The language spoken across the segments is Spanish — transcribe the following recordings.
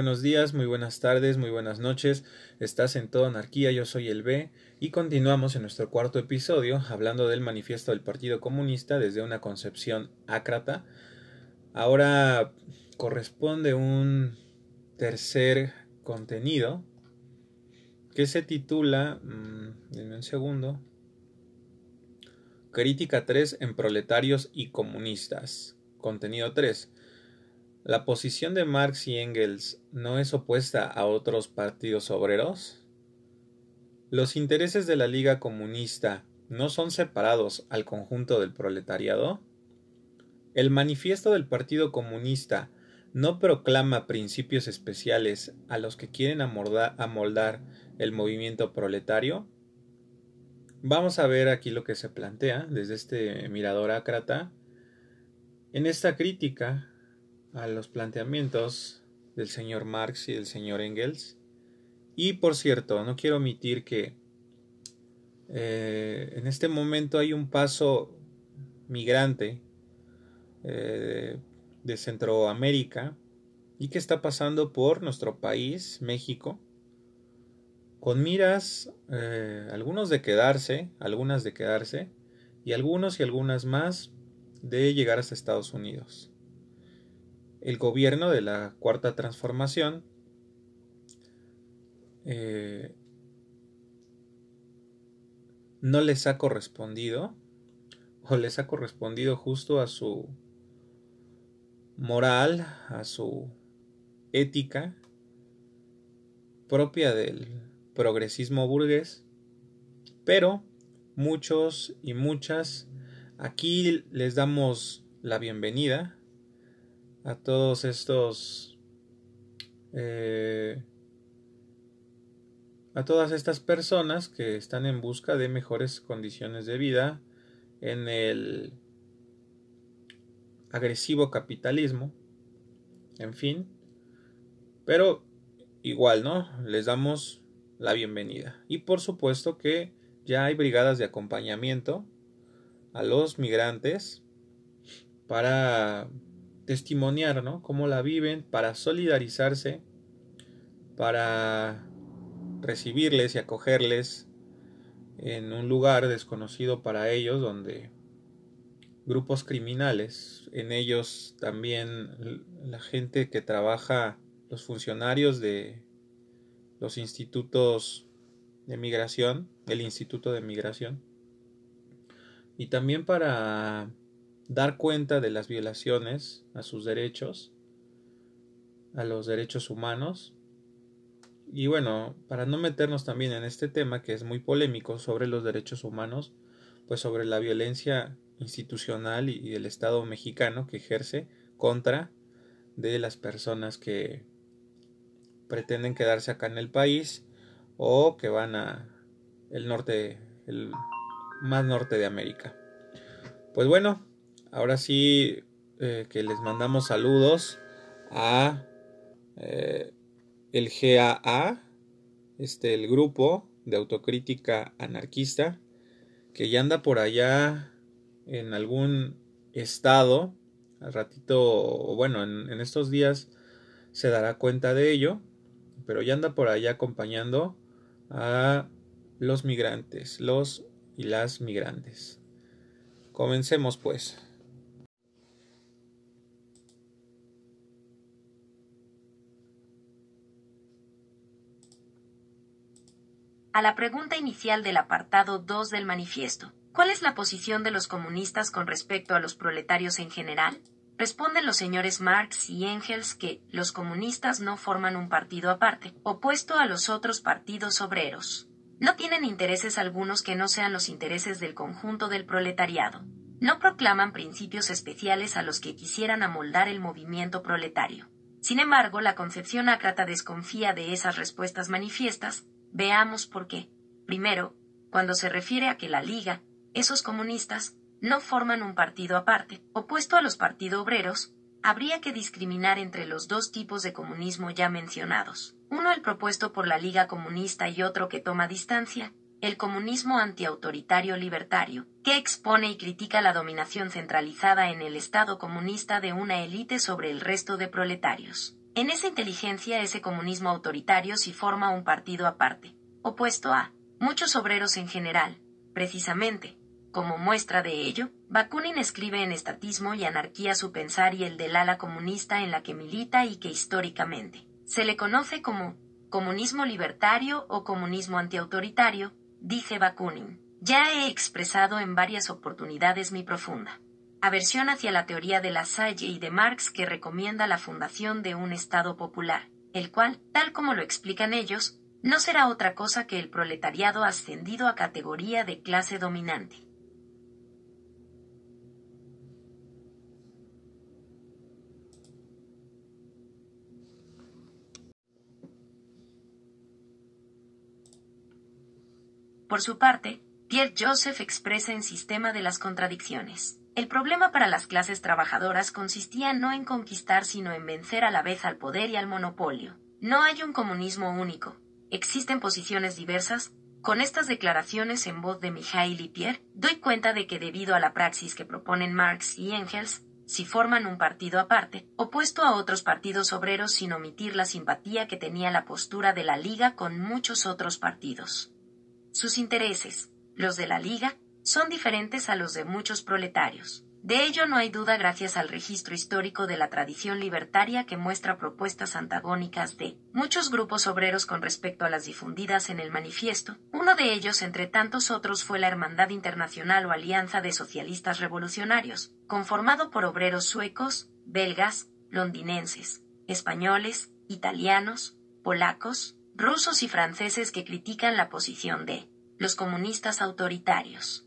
Buenos días, muy buenas tardes, muy buenas noches. Estás en Toda Anarquía, yo soy el B y continuamos en nuestro cuarto episodio hablando del manifiesto del Partido Comunista desde una concepción ácrata. Ahora corresponde un tercer contenido que se titula, mmm, un segundo, Crítica 3 en Proletarios y Comunistas. Contenido 3. ¿La posición de Marx y Engels no es opuesta a otros partidos obreros? ¿Los intereses de la Liga Comunista no son separados al conjunto del proletariado? ¿El manifiesto del Partido Comunista no proclama principios especiales a los que quieren amoldar el movimiento proletario? Vamos a ver aquí lo que se plantea desde este mirador ácrata. En esta crítica a los planteamientos del señor Marx y del señor Engels. Y por cierto, no quiero omitir que eh, en este momento hay un paso migrante eh, de Centroamérica y que está pasando por nuestro país, México, con miras, eh, algunos de quedarse, algunas de quedarse, y algunos y algunas más de llegar hasta Estados Unidos el gobierno de la cuarta transformación eh, no les ha correspondido o les ha correspondido justo a su moral, a su ética propia del progresismo burgués, pero muchos y muchas aquí les damos la bienvenida a todos estos eh, a todas estas personas que están en busca de mejores condiciones de vida en el agresivo capitalismo en fin. Pero igual no les damos la bienvenida. Y por supuesto que ya hay brigadas de acompañamiento a los migrantes para testimoniar, ¿no? Cómo la viven, para solidarizarse, para recibirles y acogerles en un lugar desconocido para ellos, donde grupos criminales, en ellos también la gente que trabaja, los funcionarios de los institutos de migración, el Instituto de Migración, y también para dar cuenta de las violaciones a sus derechos, a los derechos humanos. Y bueno, para no meternos también en este tema que es muy polémico sobre los derechos humanos, pues sobre la violencia institucional y del Estado mexicano que ejerce contra de las personas que pretenden quedarse acá en el país o que van a el norte, el más norte de América. Pues bueno, Ahora sí eh, que les mandamos saludos a eh, el GAA, este, el grupo de autocrítica anarquista, que ya anda por allá en algún estado, al ratito, bueno, en, en estos días se dará cuenta de ello, pero ya anda por allá acompañando a los migrantes, los y las migrantes. Comencemos pues. A la pregunta inicial del apartado 2 del manifiesto. ¿Cuál es la posición de los comunistas con respecto a los proletarios en general? Responden los señores Marx y Engels que los comunistas no forman un partido aparte, opuesto a los otros partidos obreros. No tienen intereses algunos que no sean los intereses del conjunto del proletariado. No proclaman principios especiales a los que quisieran amoldar el movimiento proletario. Sin embargo, la concepción ácrata desconfía de esas respuestas manifiestas, Veamos por qué. Primero, cuando se refiere a que la Liga, esos comunistas, no forman un partido aparte, opuesto a los partidos obreros, habría que discriminar entre los dos tipos de comunismo ya mencionados. Uno el propuesto por la Liga Comunista y otro que toma distancia, el comunismo antiautoritario libertario, que expone y critica la dominación centralizada en el Estado comunista de una élite sobre el resto de proletarios. En esa inteligencia ese comunismo autoritario sí forma un partido aparte, opuesto a muchos obreros en general, precisamente. Como muestra de ello, Bakunin escribe en Estatismo y Anarquía su pensar y el del ala comunista en la que milita y que históricamente se le conoce como comunismo libertario o comunismo antiautoritario, dice Bakunin. Ya he expresado en varias oportunidades mi profunda aversión hacia la teoría de la Salle y de Marx que recomienda la fundación de un Estado popular, el cual, tal como lo explican ellos, no será otra cosa que el proletariado ascendido a categoría de clase dominante. Por su parte, Pierre Joseph expresa en Sistema de las Contradicciones. El problema para las clases trabajadoras consistía no en conquistar sino en vencer a la vez al poder y al monopolio. No hay un comunismo único. Existen posiciones diversas. Con estas declaraciones en voz de Mijail y Pierre, doy cuenta de que debido a la praxis que proponen Marx y Engels, si forman un partido aparte, opuesto a otros partidos obreros sin omitir la simpatía que tenía la postura de la Liga con muchos otros partidos. Sus intereses, los de la Liga, son diferentes a los de muchos proletarios. De ello no hay duda gracias al registro histórico de la tradición libertaria que muestra propuestas antagónicas de muchos grupos obreros con respecto a las difundidas en el manifiesto. Uno de ellos, entre tantos otros, fue la Hermandad Internacional o Alianza de Socialistas Revolucionarios, conformado por obreros suecos, belgas, londinenses, españoles, italianos, polacos, rusos y franceses que critican la posición de los comunistas autoritarios.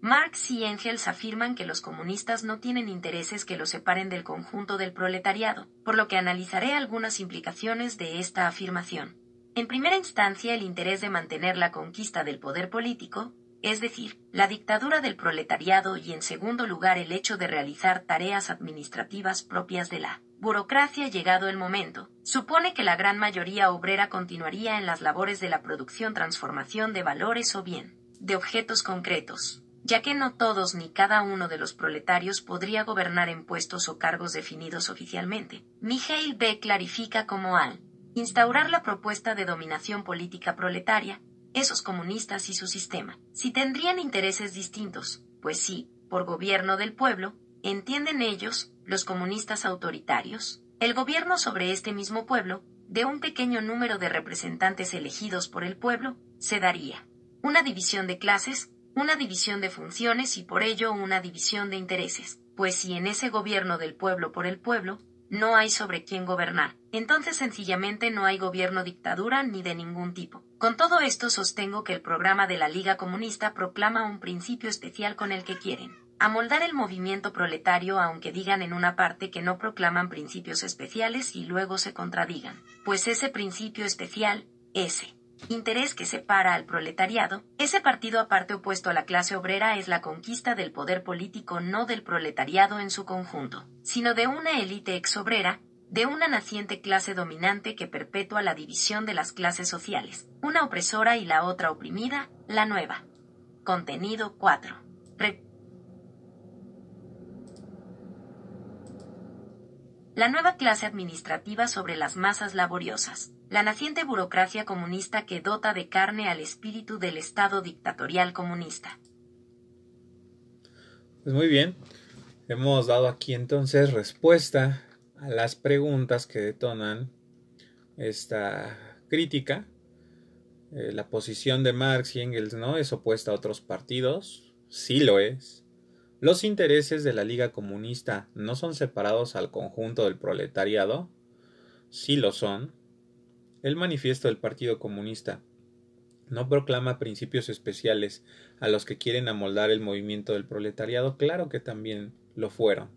Marx y Engels afirman que los comunistas no tienen intereses que los separen del conjunto del proletariado, por lo que analizaré algunas implicaciones de esta afirmación. En primera instancia, el interés de mantener la conquista del poder político, es decir, la dictadura del proletariado y en segundo lugar el hecho de realizar tareas administrativas propias de la burocracia llegado el momento, supone que la gran mayoría obrera continuaría en las labores de la producción transformación de valores o bien de objetos concretos, ya que no todos ni cada uno de los proletarios podría gobernar en puestos o cargos definidos oficialmente. Mijail B. clarifica cómo al instaurar la propuesta de dominación política proletaria, esos comunistas y su sistema, si tendrían intereses distintos, pues sí, por gobierno del pueblo, entienden ellos, los comunistas autoritarios, el gobierno sobre este mismo pueblo, de un pequeño número de representantes elegidos por el pueblo, se daría una división de clases, una división de funciones y por ello una división de intereses, pues si en ese gobierno del pueblo por el pueblo, no hay sobre quién gobernar, entonces sencillamente no hay gobierno dictadura ni de ningún tipo. Con todo esto sostengo que el programa de la Liga Comunista proclama un principio especial con el que quieren amoldar el movimiento proletario aunque digan en una parte que no proclaman principios especiales y luego se contradigan, pues ese principio especial, ese interés que separa al proletariado, ese partido aparte opuesto a la clase obrera es la conquista del poder político no del proletariado en su conjunto, sino de una élite exobrera, de una naciente clase dominante que perpetúa la división de las clases sociales, una opresora y la otra oprimida, la nueva. Contenido 4. la nueva clase administrativa sobre las masas laboriosas, la naciente burocracia comunista que dota de carne al espíritu del Estado dictatorial comunista. Pues muy bien, hemos dado aquí entonces respuesta a las preguntas que detonan esta crítica. Eh, la posición de Marx y Engels no es opuesta a otros partidos, sí lo es. Los intereses de la Liga Comunista no son separados al conjunto del proletariado, sí lo son. El manifiesto del Partido Comunista no proclama principios especiales a los que quieren amoldar el movimiento del proletariado, claro que también lo fueron.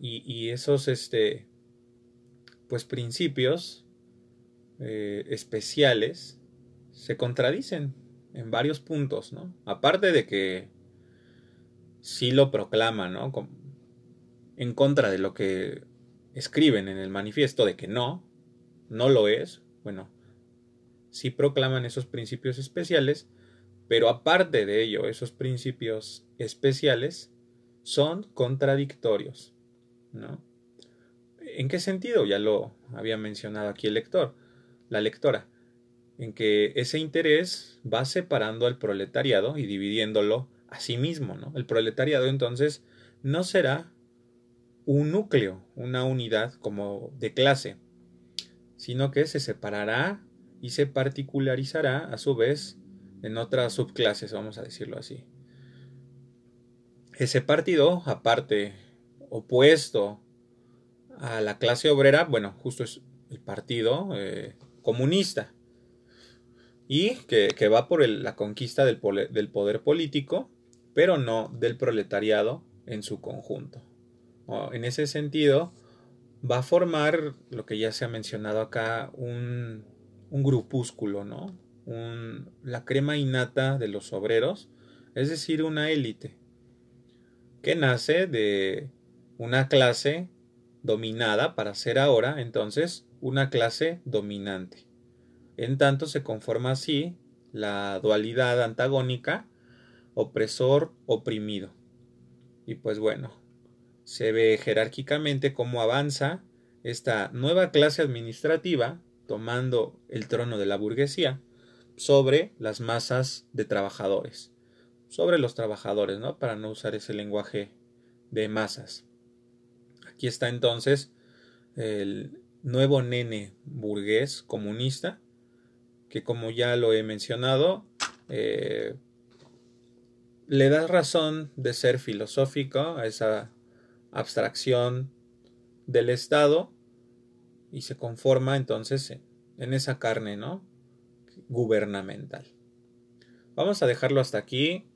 Y, esos este, pues principios eh, especiales se contradicen en varios puntos, ¿no? Aparte de que sí lo proclaman, ¿no? En contra de lo que escriben en el manifiesto de que no, no lo es, bueno, sí proclaman esos principios especiales, pero aparte de ello, esos principios especiales son contradictorios, ¿no? ¿En qué sentido? Ya lo había mencionado aquí el lector, la lectora, en que ese interés va separando al proletariado y dividiéndolo a sí mismo, ¿no? El proletariado entonces no será un núcleo, una unidad como de clase, sino que se separará y se particularizará a su vez en otras subclases, vamos a decirlo así. Ese partido, aparte, opuesto a la clase obrera, bueno, justo es el partido eh, comunista, y que, va por la conquista del, del poder político, pero no del proletariado en su conjunto. En ese sentido, va a formar lo que ya se ha mencionado acá, un, un grupúsculo, ¿no? la crema innata de los obreros, es decir, una élite, que nace de una clase dominada para ser ahora entonces una clase dominante. En tanto se conforma así la dualidad antagónica opresor-oprimido. Y pues bueno, se ve jerárquicamente cómo avanza esta nueva clase administrativa tomando el trono de la burguesía sobre las masas de trabajadores, sobre los trabajadores, ¿no? Para no usar ese lenguaje de masas. Aquí está entonces el nuevo nene burgués comunista, que como ya lo he mencionado, eh, le da razón de ser filosófico a esa abstracción del Estado y se conforma entonces en esa carne, ¿no? Gubernamental. Vamos a dejarlo hasta aquí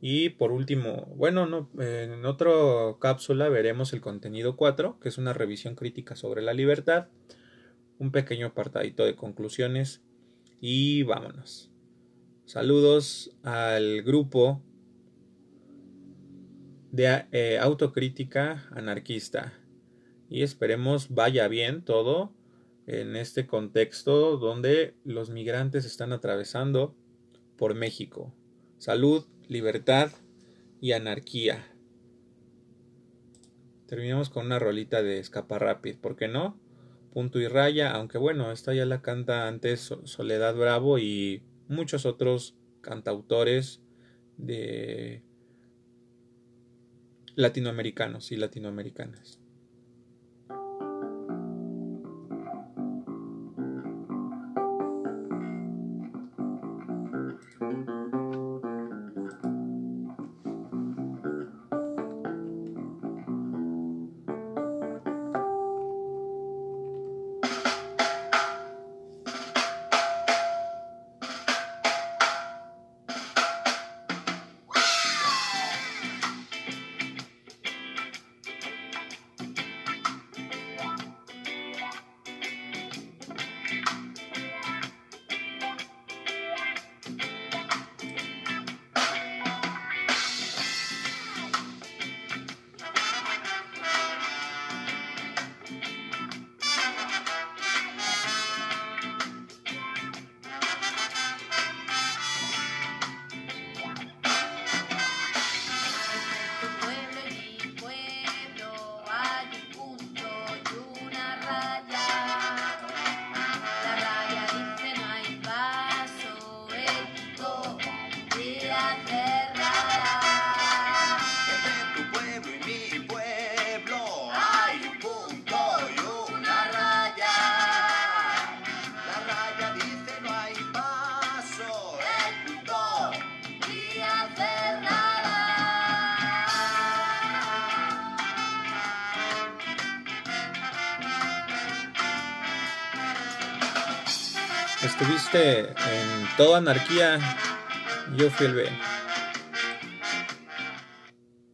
y por último, bueno, no, en otra cápsula veremos el contenido 4, que es una revisión crítica sobre la libertad, un pequeño apartadito de conclusiones y vámonos. Saludos al grupo de eh, autocrítica anarquista. Y esperemos vaya bien todo en este contexto donde los migrantes están atravesando por México. Salud, libertad y anarquía. Terminamos con una rolita de escapa rápido, ¿por qué no? Punto y raya, aunque bueno, esta ya la canta antes Soledad Bravo y muchos otros cantautores de latinoamericanos y latinoamericanas. Estuviste en toda anarquía, yo fui el B.